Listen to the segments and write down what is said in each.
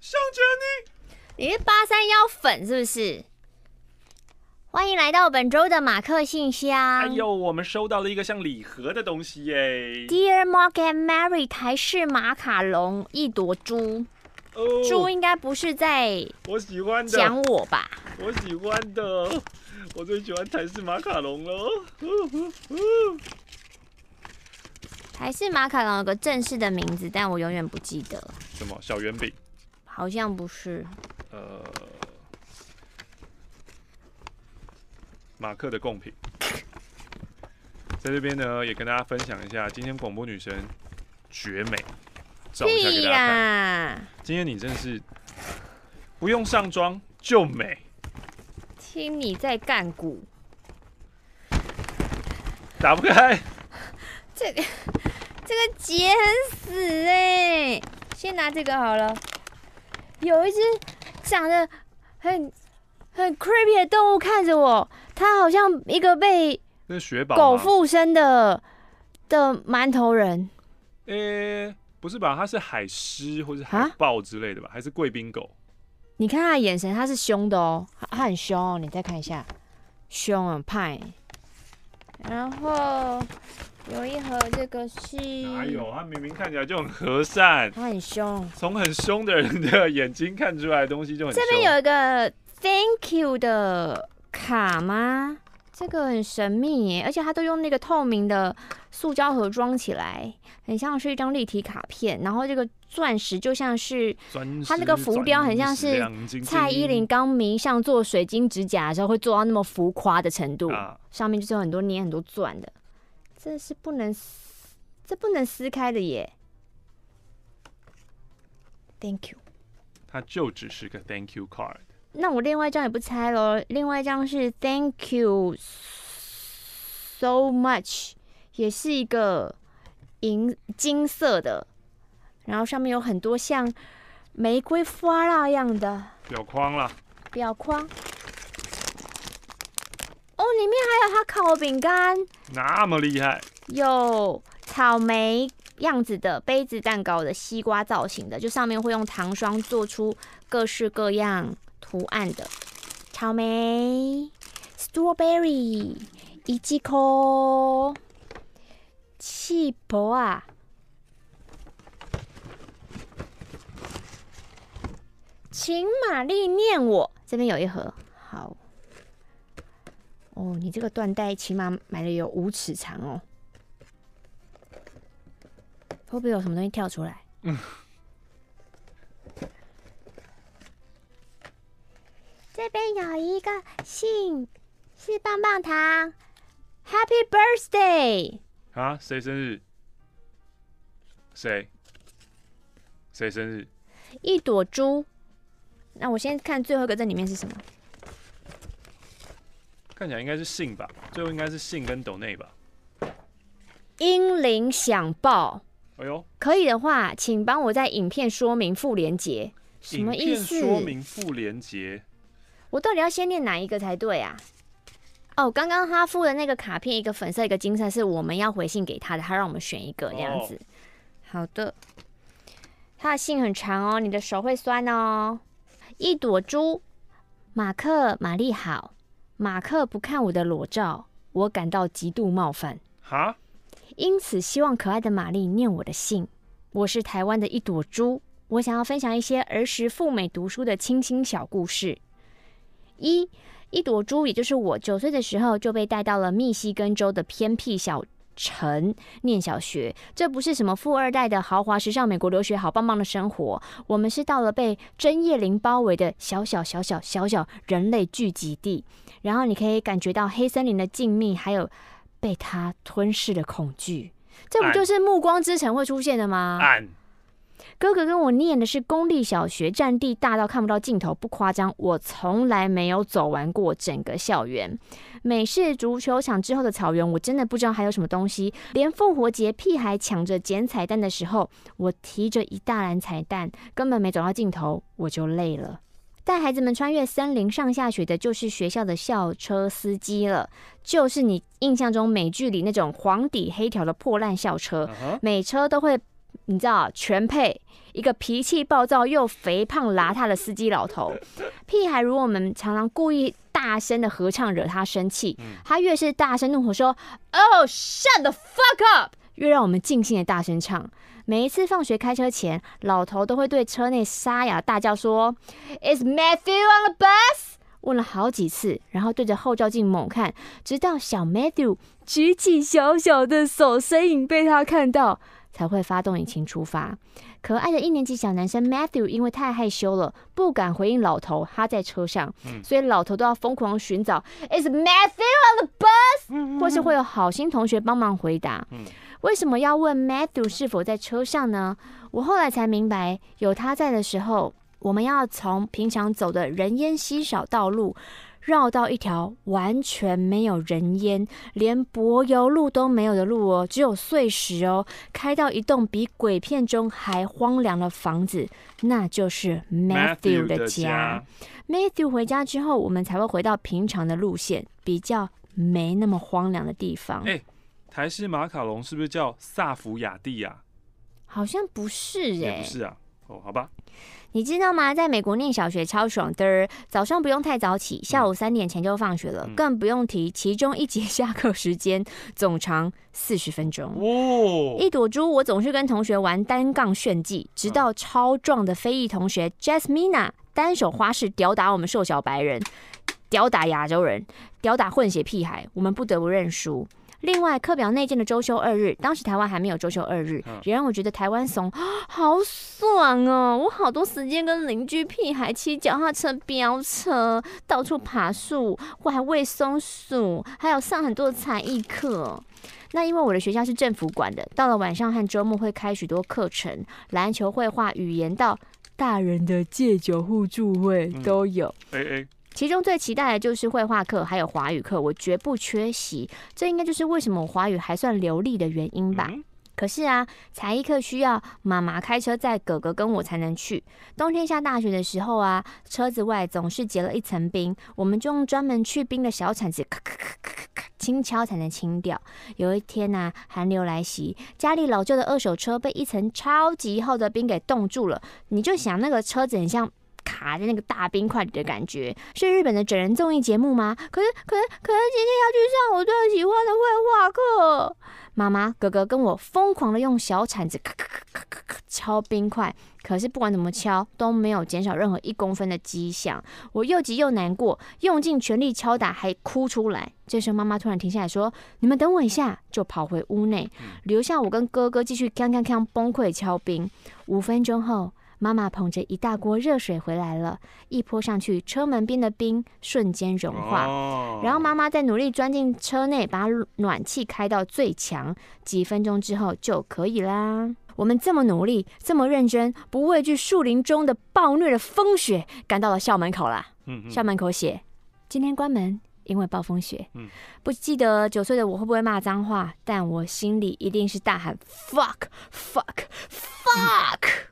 向着你，你是八三幺粉是不是？欢迎来到本周的马克信箱。哎呦，我们收到了一个像礼盒的东西耶！Dear Mark and Mary，台式马卡龙一朵猪。哦，猪应该不是在我喜欢的讲我吧？我喜欢的，我最喜欢台式马卡龙了。台式马卡龙有个正式的名字，但我永远不记得。什么？小圆饼？好像不是。呃。马克的贡品，在这边呢，也跟大家分享一下，今天广播女神绝美，照一下给大家看。今天你真是不用上妆就美。听你在干鼓，打不开。这个这个结很死哎，先拿这个好了。有一只长得很很 creepy 的动物看着我。它好像一个被狗附身的的馒头人。诶、欸，不是吧？它是海狮或是海豹之类的吧？还是贵宾狗？你看它的眼神，它是凶的哦，它很凶哦。你再看一下，凶啊派。然后有一盒，这个是哪有？他明明看起来就很和善。他很凶，从很凶的人的眼睛看出来的东西就很。这边有一个 Thank you 的。卡吗？这个很神秘耶，而且它都用那个透明的塑胶盒装起来，很像是一张立体卡片。然后这个钻石就像是它那个浮雕，很像是蔡依林刚迷上做水晶指甲的时候会做到那么浮夸的程度。上面就是有很多粘很多钻的，这是不能撕，这不能撕开的耶。Thank you，它就只是个 Thank you card。那我另外一张也不拆喽，另外一张是 Thank you so much，也是一个银金色的，然后上面有很多像玫瑰花那样的表框啦，表框。哦，里面还有它烤饼干，那么厉害，有草莓样子的杯子蛋糕的西瓜造型的，就上面会用糖霜做出各式各样图案的草莓、strawberry、一季口、气泡啊，请玛丽念我。这边有一盒，好哦，你这个缎带起码买了有五尺长哦，会不会有什么东西跳出来？嗯。这边有一个信，是棒棒糖，Happy Birthday！啊，谁生日？谁？谁生日？一朵猪。那我先看最后一个，在里面是什么？看起来应该是信吧，最后应该是信跟斗内吧。英灵响报！哎呦，可以的话，请帮我在影片说明附连结。什么意思？说明附连结。我到底要先念哪一个才对啊？哦，刚刚他附的那个卡片，一个粉色，一个金色，是我们要回信给他的，他让我们选一个这样子。好的，他的信很长哦，你的手会酸哦。一朵猪，马克、玛丽好，马克不看我的裸照，我感到极度冒犯。哈？因此希望可爱的玛丽念我的信。我是台湾的一朵猪，我想要分享一些儿时赴美读书的清新小故事。一一朵猪，也就是我九岁的时候就被带到了密西根州的偏僻小城念小学。这不是什么富二代的豪华时尚美国留学，好棒棒的生活。我们是到了被针叶林包围的小小小小小小人类聚集地，然后你可以感觉到黑森林的静谧，还有被它吞噬的恐惧。这不就是《暮光之城》会出现的吗？哥哥跟我念的是公立小学，占地大到看不到尽头，不夸张。我从来没有走完过整个校园。美式足球场之后的草原，我真的不知道还有什么东西。连复活节屁孩抢着捡彩蛋的时候，我提着一大篮彩蛋，根本没走到尽头，我就累了。带孩子们穿越森林上下学的，就是学校的校车司机了，就是你印象中美剧里那种黄底黑条的破烂校车，每车都会，你知道，全配一个脾气暴躁又肥胖邋遢的司机老头。屁孩如我们常常故意大声的合唱惹他生气，他越是大声怒吼说 “Oh, shut the fuck up”，越让我们尽兴的大声唱。每一次放学开车前，老头都会对车内沙哑大叫说：“Is Matthew on the bus？” 问了好几次，然后对着后照镜猛看，直到小 Matthew 举起小小的手，身影被他看到，才会发动引擎出发。可爱的一年级小男生 Matthew 因为太害羞了，不敢回应老头，他在车上，所以老头都要疯狂寻找 “Is Matthew on the bus？” 或是会有好心同学帮忙回答。为什么要问 Matthew 是否在车上呢？我后来才明白，有他在的时候，我们要从平常走的人烟稀少道路，绕到一条完全没有人烟、连柏油路都没有的路哦，只有碎石哦，开到一栋比鬼片中还荒凉的房子，那就是 Matthew 的家。Matthew 回家之后，我们才会回到平常的路线，比较没那么荒凉的地方。欸台式马卡龙是不是叫萨福雅蒂呀？好像不是耶，不是啊。哦，好吧。你知道吗？在美国念小学超爽的，早上不用太早起，下午三点前就放学了，嗯、更不用提其中一节 下课时间总长四十分钟。哦，一朵猪，我总是跟同学玩单杠炫技，直到超壮的非裔同学 Jasmina 单手花式吊打我们瘦小白人，吊打亚洲人，吊打混血屁孩，我们不得不认输。另外，课表内建的周休二日，当时台湾还没有周休二日，也让我觉得台湾怂 好爽哦！我好多时间跟邻居屁孩骑脚踏车飙车，到处爬树，我还喂松鼠，还有上很多的才艺课。那因为我的学校是政府管的，到了晚上和周末会开许多课程，篮球、绘画、语言到大人的戒酒互助会都有。其中最期待的就是绘画课，还有华语课，我绝不缺席。这应该就是为什么我华语还算流利的原因吧。可是啊，才艺课需要妈妈开车载哥哥跟我才能去。冬天下大雪的时候啊，车子外总是结了一层冰，我们就用专门去冰的小铲子咔咔咔咔咔咔轻敲才能清掉。有一天呐、啊，寒流来袭，家里老旧的二手车被一层超级厚的冰给冻住了。你就想那个车子很像。卡在那个大冰块里的感觉，是日本的整人综艺节目吗？可是，可是，可是今天要去上我最喜欢的绘画课。妈妈、哥哥跟我疯狂的用小铲子咔咔咔咔咔敲冰块，可是不管怎么敲都没有减少任何一公分的迹象。我又急又难过，用尽全力敲打还哭出来。这时候妈妈突然停下来说：“你们等我一下。”就跑回屋内，留下我跟哥哥继续锵锵锵崩溃敲冰。五分钟后。妈妈捧着一大锅热水回来了，一泼上去，车门边的冰瞬间融化。然后妈妈再努力钻进车内，把暖气开到最强，几分钟之后就可以啦。我们这么努力，这么认真，不畏惧树林中的暴虐的风雪，赶到了校门口啦。校门口写：今天关门，因为暴风雪。不记得九岁的我会不会骂脏话，但我心里一定是大喊 fuck fuck fuck。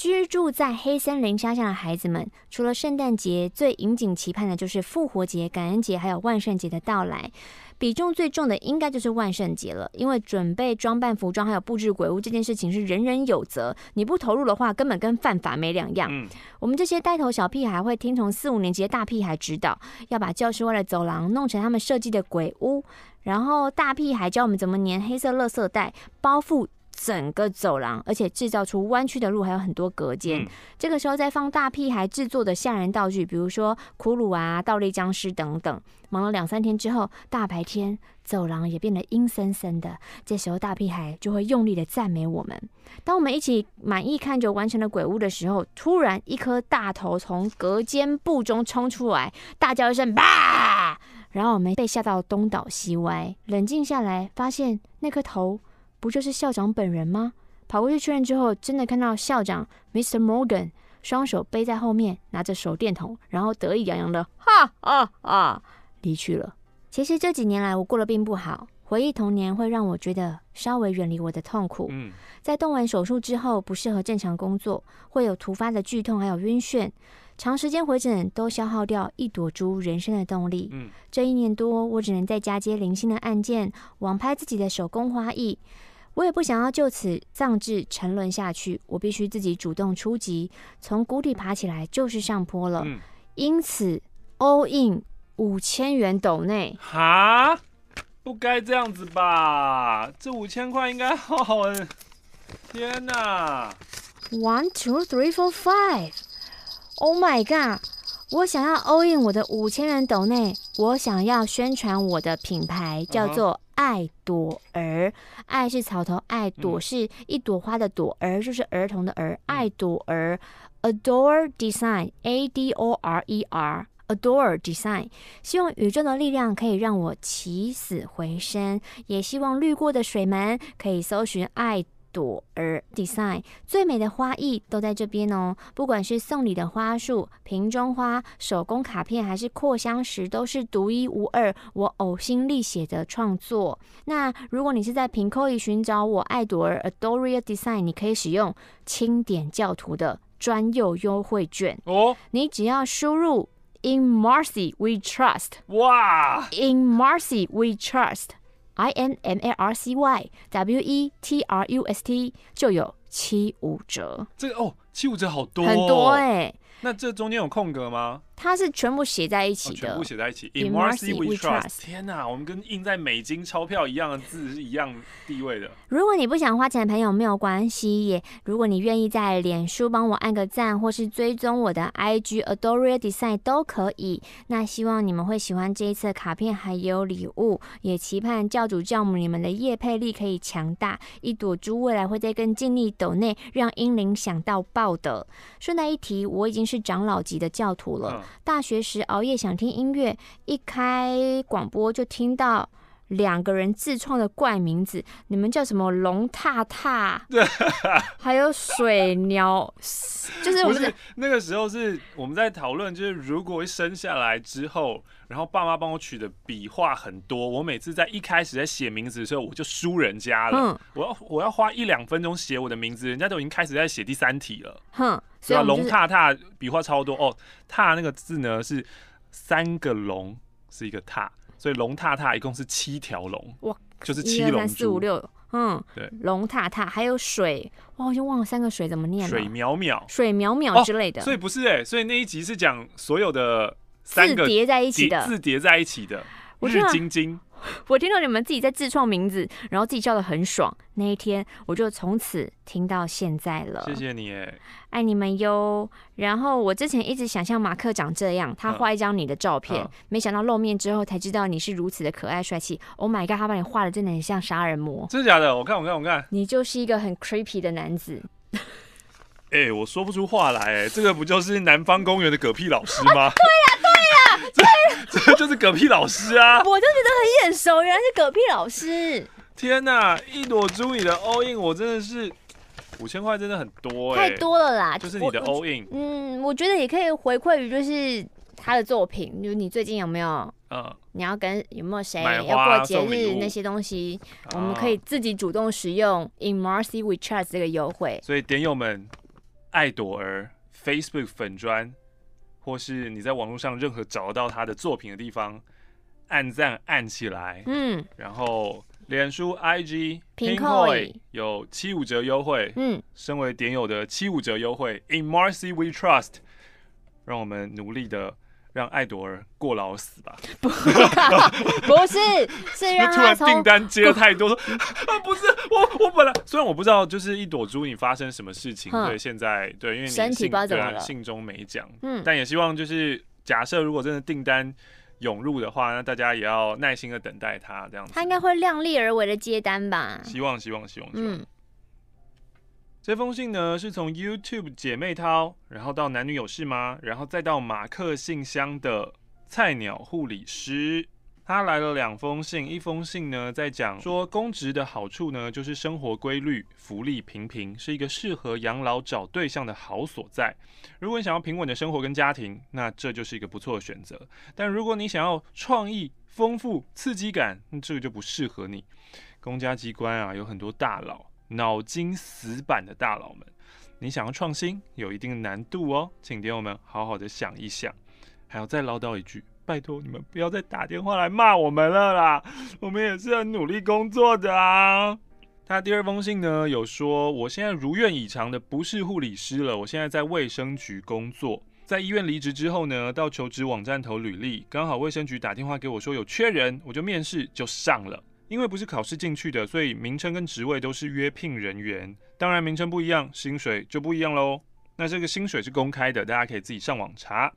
居住在黑森林乡下的孩子们，除了圣诞节，最引颈期盼的就是复活节、感恩节，还有万圣节的到来。比重最重的应该就是万圣节了，因为准备装扮服装还有布置鬼屋这件事情是人人有责，你不投入的话，根本跟犯法没两样。嗯、我们这些带头小屁孩会听从四五年级的大屁孩指导，要把教室外的走廊弄成他们设计的鬼屋，然后大屁孩教我们怎么粘黑色垃圾袋包覆。整个走廊，而且制造出弯曲的路，还有很多隔间。嗯、这个时候再放大屁孩制作的吓人道具，比如说骷髅啊、倒立僵尸等等。忙了两三天之后，大白天走廊也变得阴森森的。这时候大屁孩就会用力的赞美我们。当我们一起满意看着完成了鬼屋的时候，突然一颗大头从隔间布中冲出来，大叫一声“吧”，然后我们被吓到东倒西歪。冷静下来，发现那颗头。不就是校长本人吗？跑过去确认之后，真的看到校长 Mr. Morgan 双手背在后面，拿着手电筒，然后得意洋洋的哈啊啊离去了。其实这几年来我过得并不好，回忆童年会让我觉得稍微远离我的痛苦。嗯，在动完手术之后，不适合正常工作，会有突发的剧痛，还有晕眩。长时间回诊都消耗掉一朵猪人生的动力。嗯，这一年多，我只能在家接零星的案件，网拍自己的手工花艺。我也不想要就此丧志沉沦下去，我必须自己主动出击，从谷底爬起来就是上坡了。嗯，因此 all in 五千元斗内。哈，不该这样子吧？这五千块应该好。天哪！One two three four five。Oh my god！我想要 all in 我的五千元斗内，我想要宣传我的品牌，叫做爱朵儿。爱是草头爱，朵是一朵花的朵，儿就是儿童的儿。爱朵儿，Adore Design，A D O R E R，Adore Design。希望宇宙的力量可以让我起死回生，也希望滤过的水门可以搜寻爱。朵儿。design 最美的花艺都在这边哦，不管是送礼的花束、瓶中花、手工卡片，还是扩香石，都是独一无二，我呕心沥血的创作。那如果你是在 Pinkoi 寻找我爱朵儿 Adoria Design，你可以使用清点教徒的专用优惠券。哦，你只要输入 In Marcy We Trust，哇，In Marcy We Trust。I N M A R C Y W E T R U S T 就有七五折，这个哦，七五折好多，哦，很多哎，欸。那这中间有空格吗？它是全部写在一起的，全部写在一起。In Marcy we trust。天哪，我们跟印在美金钞票一样的字是一样地位的。如果你不想花钱的朋友没有关系，也如果你愿意在脸书帮我按个赞，或是追踪我的 IG Adoria Design 都可以。那希望你们会喜欢这一次的卡片还有礼物，也期盼教主教母你们的业配力可以强大，一朵猪未来会在更尽力抖内，让英灵想到爆的。顺带一提，我已经是长老级的教徒了。嗯大学时熬夜想听音乐，一开广播就听到两个人自创的怪名字，你们叫什么？龙踏踏，还有水鸟，就是我是那个时候是我们在讨论，就是如果生下来之后，然后爸妈帮我取的笔画很多，我每次在一开始在写名字的时候，我就输人家了。嗯，我要我要花一两分钟写我的名字，人家都已经开始在写第三题了。哼。所以龙踏踏笔画超多哦，踏那个字呢是三个龙是一个踏，所以龙踏踏一共是七条龙，哇，就是七龙四五六，嗯，对，龙踏踏还有水，哇，我就忘了三个水怎么念了。水淼淼，水淼淼之类的。哦、所以不是哎、欸，所以那一集是讲所有的三个叠在一起的，字叠在一起的。日晶晶。我听到你们自己在自创名字，然后自己叫的很爽。那一天，我就从此听到现在了。谢谢你，哎，爱你们哟。然后我之前一直想象马克长这样，他画一张你的照片，嗯、没想到露面之后才知道你是如此的可爱帅气。Oh my god，他把你画的真的很像杀人魔。真的假的？我看，我看，我看。你就是一个很 creepy 的男子。哎、欸，我说不出话来。哎，这个不就是南方公园的嗝屁老师吗？啊对呀，对呀，这 这就是嗝屁老师啊！我就觉得很眼熟，原来是嗝屁老师。天哪，一朵猪你的 all in，我真的是五千块，真的很多哎，太多了啦！就是你的 all in。嗯，我觉得也可以回馈于就是他的作品，就是你最近有没有？嗯，你要跟有没有谁要过节日那些东西，我们可以自己主动使用 In Marcy We Trust 这个优惠。所以点友们。爱朵儿 Facebook 粉专，或是你在网络上任何找得到他的作品的地方，按赞按起来。嗯，然后脸书 IG Pinkoi 有七五折优惠。嗯，身为点友的七五折优惠，In Marcy We Trust，让我们努力的。让艾朵儿过劳死吧！不 是，是让他突然订单接了太多，说 啊，不是我，我本来虽然我不知道，就是一朵猪你发生什么事情，对，现在对，因为你信对信中没讲，嗯，但也希望就是假设如果真的订单涌入的话，那大家也要耐心的等待他这样子，他应该会量力而为的接单吧？希望，希望，希望，希望。嗯这封信呢，是从 YouTube 姐妹淘，然后到男女有事吗？然后再到马克信箱的菜鸟护理师，他来了两封信，一封信呢在讲说公职的好处呢，就是生活规律，福利平平，是一个适合养老找对象的好所在。如果你想要平稳的生活跟家庭，那这就是一个不错的选择。但如果你想要创意、丰富、刺激感，那这个就不适合你。公家机关啊，有很多大佬，脑筋死板的大佬们，你想要创新，有一定难度哦，请给我们好好的想一想。还要再唠叨一句，拜托你们不要再打电话来骂我们了啦，我们也是很努力工作的啊。他第二封信呢，有说我现在如愿以偿的不是护理师了，我现在在卫生局工作。在医院离职之后呢，到求职网站投履历，刚好卫生局打电话给我说有缺人，我就面试就上了。因为不是考试进去的，所以名称跟职位都是约聘人员。当然名称不一样，薪水就不一样喽。那这个薪水是公开的，大家可以自己上网查。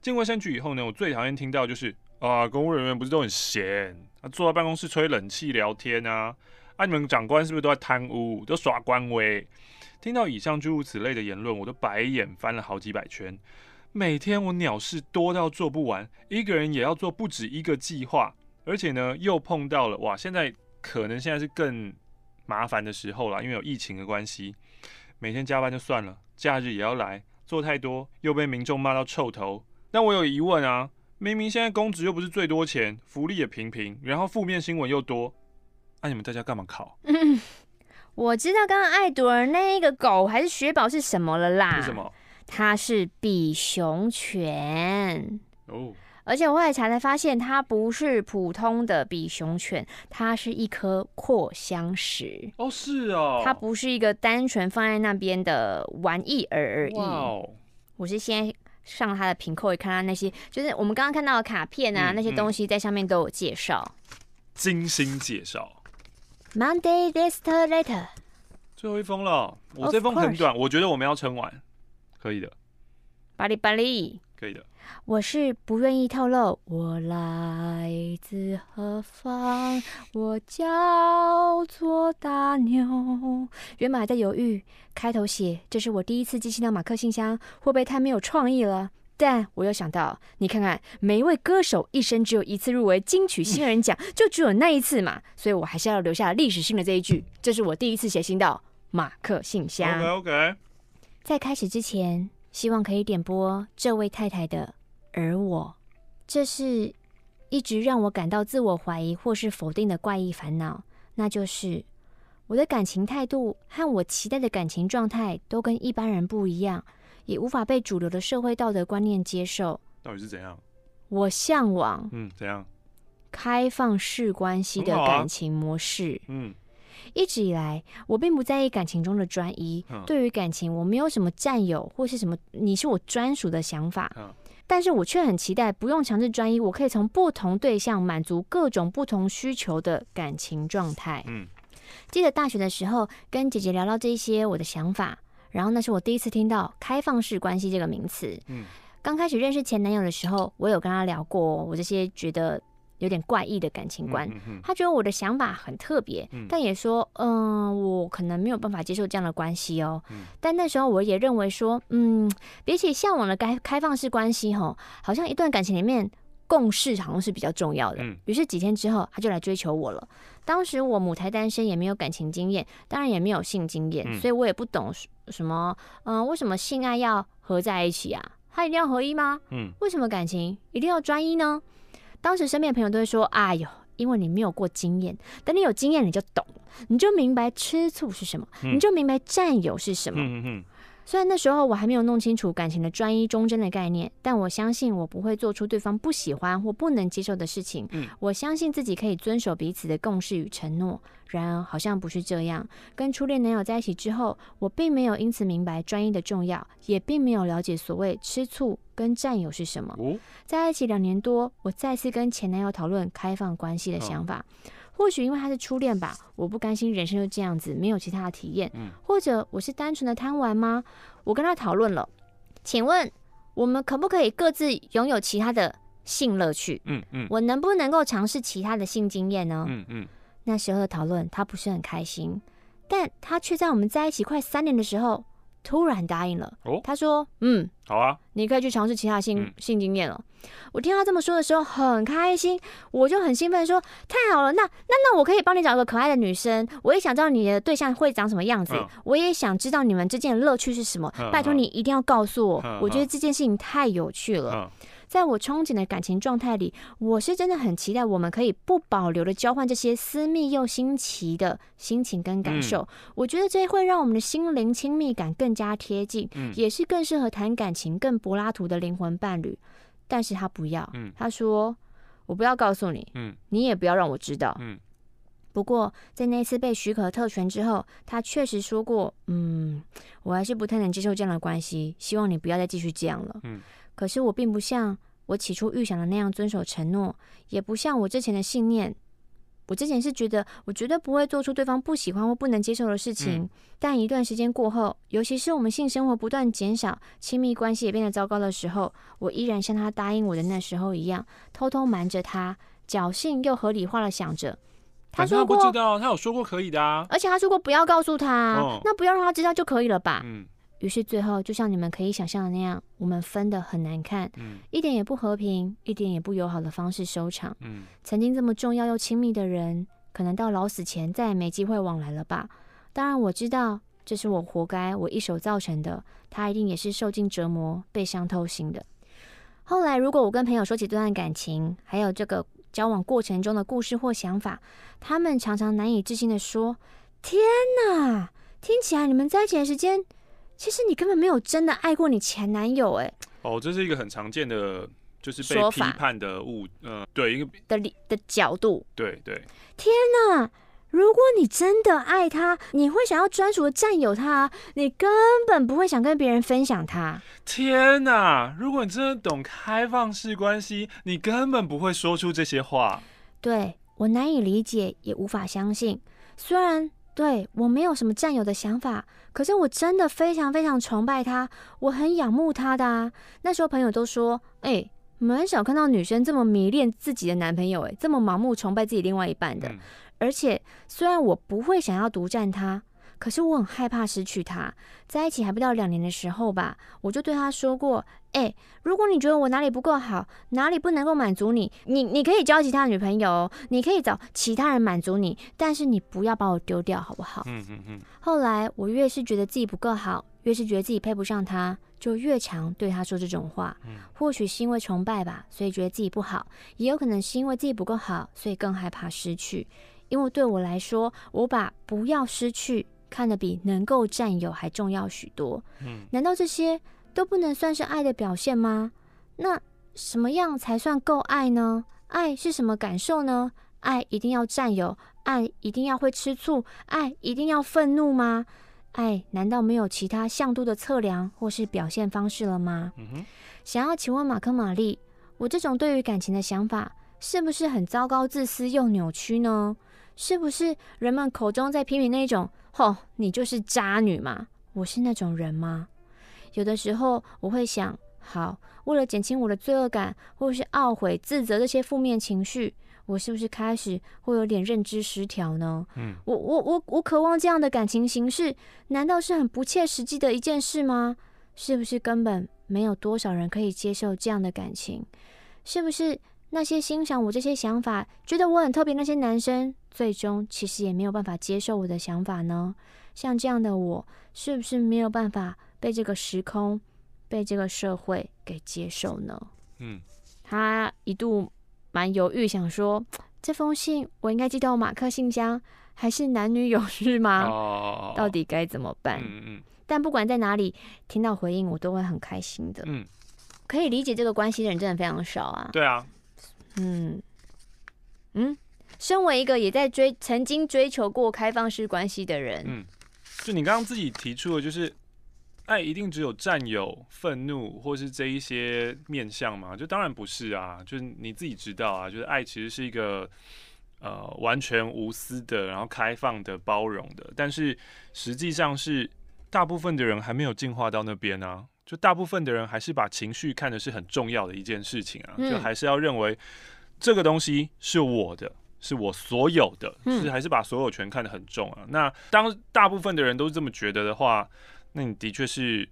进卫生局以后呢，我最讨厌听到就是啊，公务人员不是都很闲，啊，坐在办公室吹冷气聊天啊，啊，你们长官是不是都在贪污，都耍官威？听到以上诸如此类的言论，我都白眼翻了好几百圈。每天我鸟事多到做不完，一个人也要做不止一个计划。而且呢，又碰到了哇！现在可能现在是更麻烦的时候了，因为有疫情的关系，每天加班就算了，假日也要来，做太多又被民众骂到臭头。但我有疑问啊，明明现在公职又不是最多钱，福利也平平，然后负面新闻又多，那、啊、你们在家干嘛考？嗯，我知道刚刚爱朵儿那个狗还是雪宝是什么了啦？是什么？它是比熊犬哦。而且我后来查才发现，它不是普通的比熊犬，它是一颗扩香石。哦，是哦，它不是一个单纯放在那边的玩意儿而已。哇我是先上它的瓶扣，一看到那些，就是我们刚刚看到的卡片啊，嗯、那些东西在上面都有介绍，精心介绍。Monday, this letter。最后一封了，我这封很短，我觉得我们要撑完，可以的。巴里巴里，可以的。我是不愿意透露我来自何方，我叫做大牛。原本还在犹豫，开头写这是我第一次寄信到马克信箱，会不会太没有创意了？但我又想到，你看看每一位歌手一生只有一次入围金曲新人奖，就只有那一次嘛，所以我还是要留下历史性的这一句，这是我第一次写信到马克信箱。OK OK，在开始之前，希望可以点播这位太太的。而我，这是一直让我感到自我怀疑或是否定的怪异烦恼，那就是我的感情态度和我期待的感情状态都跟一般人不一样，也无法被主流的社会道德观念接受。到底是怎样？我向往，嗯，怎样？开放式关系的感情模式。嗯，一直以来，我并不在意感情中的专一。对于感情，我没有什么占有或是什么你是我专属的想法。但是我却很期待不用强制专一，我可以从不同对象满足各种不同需求的感情状态。嗯，记得大学的时候跟姐姐聊到这些我的想法，然后那是我第一次听到开放式关系这个名词。嗯，刚开始认识前男友的时候，我有跟他聊过我这些觉得。有点怪异的感情观，嗯嗯、他觉得我的想法很特别，嗯、但也说，嗯、呃，我可能没有办法接受这样的关系哦。嗯、但那时候我也认为说，嗯，比起向往的开开放式关系，吼，好像一段感情里面共事好像是比较重要的。于、嗯、是几天之后，他就来追求我了。当时我母胎单身，也没有感情经验，当然也没有性经验，嗯、所以我也不懂什么，嗯、呃，为什么性爱要合在一起啊？他一定要合一吗？嗯，为什么感情一定要专一呢？当时身边的朋友都会说：“哎呦，因为你没有过经验，等你有经验，你就懂，你就明白吃醋是什么，嗯、你就明白占有是什么。”虽然那时候我还没有弄清楚感情的专一忠贞的概念，但我相信我不会做出对方不喜欢或不能接受的事情。嗯，我相信自己可以遵守彼此的共识与承诺。然而好像不是这样。跟初恋男友在一起之后，我并没有因此明白专一的重要，也并没有了解所谓吃醋跟占有是什么。哦，在一起两年多，我再次跟前男友讨论开放关系的想法。哦或许因为他是初恋吧，我不甘心人生就这样子，没有其他的体验。嗯，或者我是单纯的贪玩吗？我跟他讨论了，请问我们可不可以各自拥有其他的性乐趣？嗯嗯，我能不能够尝试其他的性经验呢？嗯嗯，那时候的讨论他不是很开心，但他却在我们在一起快三年的时候。突然答应了。哦，他说：“嗯，好啊，你可以去尝试其他性、嗯、性经验了。”我听他这么说的时候很开心，我就很兴奋说：“太好了，那那那我可以帮你找个可爱的女生。我也想知道你的对象会长什么样子，嗯、我也想知道你们之间的乐趣是什么。嗯、拜托你一定要告诉我，嗯、我觉得这件事情太有趣了。嗯”嗯在我憧憬的感情状态里，我是真的很期待我们可以不保留的交换这些私密又新奇的心情跟感受。嗯、我觉得这会让我们的心灵亲密感更加贴近，嗯、也是更适合谈感情、更柏拉图的灵魂伴侣。但是他不要，嗯、他说我不要告诉你，嗯、你也不要让我知道。嗯不过，在那次被许可特权之后，他确实说过：“嗯，我还是不太能接受这样的关系，希望你不要再继续这样了。”嗯，可是我并不像我起初预想的那样遵守承诺，也不像我之前的信念。我之前是觉得我绝对不会做出对方不喜欢或不能接受的事情，嗯，但一段时间过后，尤其是我们性生活不断减少，亲密关系也变得糟糕的时候，我依然像他答应我的那时候一样，偷偷瞒着他，侥幸又合理化的想着。他说过，他不知道，他有说过可以的啊。而且他说过不要告诉他，哦、那不要让他知道就可以了吧？嗯。于是最后，就像你们可以想象的那样，我们分的很难看，嗯，一点也不和平，一点也不友好的方式收场。嗯。曾经这么重要又亲密的人，可能到老死前再也没机会往来了吧？当然我知道这是我活该，我一手造成的。他一定也是受尽折磨，被伤透心的。后来，如果我跟朋友说起这段感情，还有这个。交往过程中的故事或想法，他们常常难以置信的说：“天哪，听起来你们在一起的时间，其实你根本没有真的爱过你前男友。”哎，哦，这是一个很常见的，就是被批判的误，嗯、呃，对一个的理的角度，对对。天哪！如果你真的爱他，你会想要专属的占有他，你根本不会想跟别人分享他。天哪！如果你真的懂开放式关系，你根本不会说出这些话。对，我难以理解，也无法相信。虽然对我没有什么占有的想法，可是我真的非常非常崇拜他，我很仰慕他的啊。那时候朋友都说：“哎、欸，我们很少看到女生这么迷恋自己的男朋友，哎，这么盲目崇拜自己另外一半的。嗯”而且，虽然我不会想要独占他，可是我很害怕失去他。在一起还不到两年的时候吧，我就对他说过：“欸，如果你觉得我哪里不够好，哪里不能够满足你，你你可以交其他女朋友，你可以找其他人满足你，但是你不要把我丢掉，好不好？”嗯嗯嗯。后来我越是觉得自己不够好，越是觉得自己配不上他，就越常对他说这种话。或许是因为崇拜吧，所以觉得自己不好；也有可能是因为自己不够好，所以更害怕失去。因为对我来说，我把不要失去看得比能够占有还重要许多。嗯，难道这些都不能算是爱的表现吗？那什么样才算够爱呢？爱是什么感受呢？爱一定要占有？爱一定要会吃醋？爱一定要愤怒吗？爱难道没有其他向度的测量或是表现方式了吗？嗯哼，想要请问马克玛丽，我这种对于感情的想法是不是很糟糕、自私又扭曲呢？是不是人们口中在批评那种“吼，你就是渣女嘛”？我是那种人吗？有的时候我会想，好，为了减轻我的罪恶感，或是懊悔、自责这些负面情绪，我是不是开始会有点认知失调呢？嗯，我我我我渴望这样的感情形式，难道是很不切实际的一件事吗？是不是根本没有多少人可以接受这样的感情？是不是？那些欣赏我这些想法，觉得我很特别那些男生，最终其实也没有办法接受我的想法呢？像这样的我，是不是没有办法被这个时空、被这个社会给接受呢？嗯，他一度蛮犹豫，想说 这封信我应该寄到马克信箱，还是男女有事吗？哦，到底该怎么办？嗯嗯。但不管在哪里听到回应，我都会很开心的。嗯，可以理解这个关系的人真的非常少啊。对啊。嗯嗯，身为一个也在追、曾经追求过开放式关系的人，嗯，就你刚刚自己提出的，就是爱一定只有占有、愤怒，或是这一些面向吗？就当然不是啊，就是你自己知道啊，就是爱其实是一个呃完全无私的，然后开放的、包容的，但是实际上是大部分的人还没有进化到那边啊。就大部分的人还是把情绪看的是很重要的一件事情啊，就还是要认为这个东西是我的，是我所有的，是还是把所有权看得很重啊。那当大部分的人都是这么觉得的话，那你的确是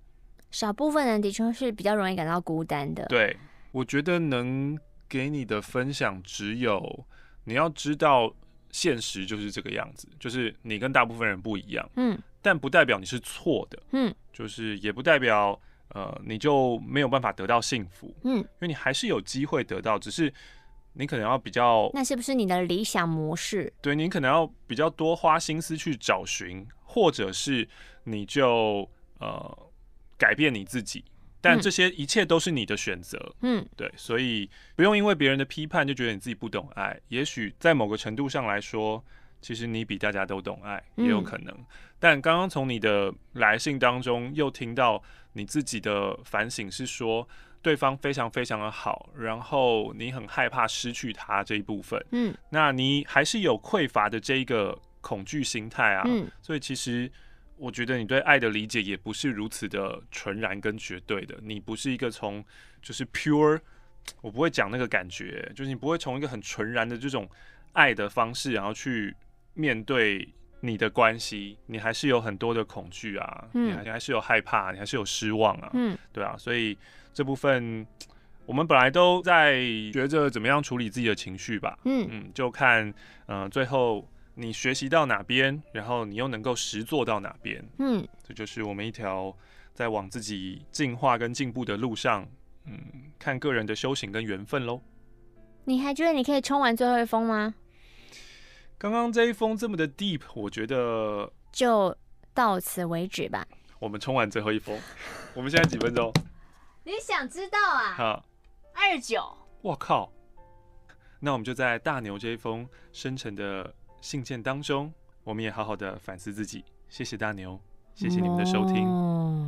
少部分人的确是比较容易感到孤单的。对，我觉得能给你的分享只有你要知道现实就是这个样子，就是你跟大部分人不一样，嗯，但不代表你是错的，嗯，就是也不代表。呃，你就没有办法得到幸福。嗯，因为你还是有机会得到，只是你可能要比较，那是不是你的理想模式？对，你可能要比较多花心思去找寻，或者是你就呃改变你自己。但这些一切都是你的选择，嗯，对，所以不用因为别人的批判就觉得你自己不懂爱。也许在某个程度上来说，其实你比大家都懂爱，也有可能。嗯、但刚刚从你的来信当中又听到你自己的反省是说，对方非常非常的好，然后你很害怕失去他这一部分，嗯，那你还是有匮乏的这一个恐惧心态啊，嗯，所以其实。我觉得你对爱的理解也不是如此的纯然跟绝对的，你不是一个从就是 pure，我不会讲那个感觉，就是你不会从一个很纯然的这种爱的方式，然后去面对你的关系，你还是有很多的恐惧啊，嗯，你还是有害怕，你还是有失望啊，嗯，对啊，所以这部分我们本来都在学着怎么样处理自己的情绪吧，嗯嗯，就看嗯、呃、最后。你学习到哪边，然后你又能够实做到哪边？嗯，这就是我们一条在往自己进化跟进步的路上，嗯，看个人的修行跟缘分喽。你还觉得你可以冲完最后一封吗？刚刚这一封这么的 deep，我觉得就到此为止吧。我们冲完最后一封，我们现在几分钟？你想知道啊？好，二九。我靠！那我们就在大牛这一封深沉的。信件当中，我们也好好的反思自己。谢谢大牛，谢谢你们的收听。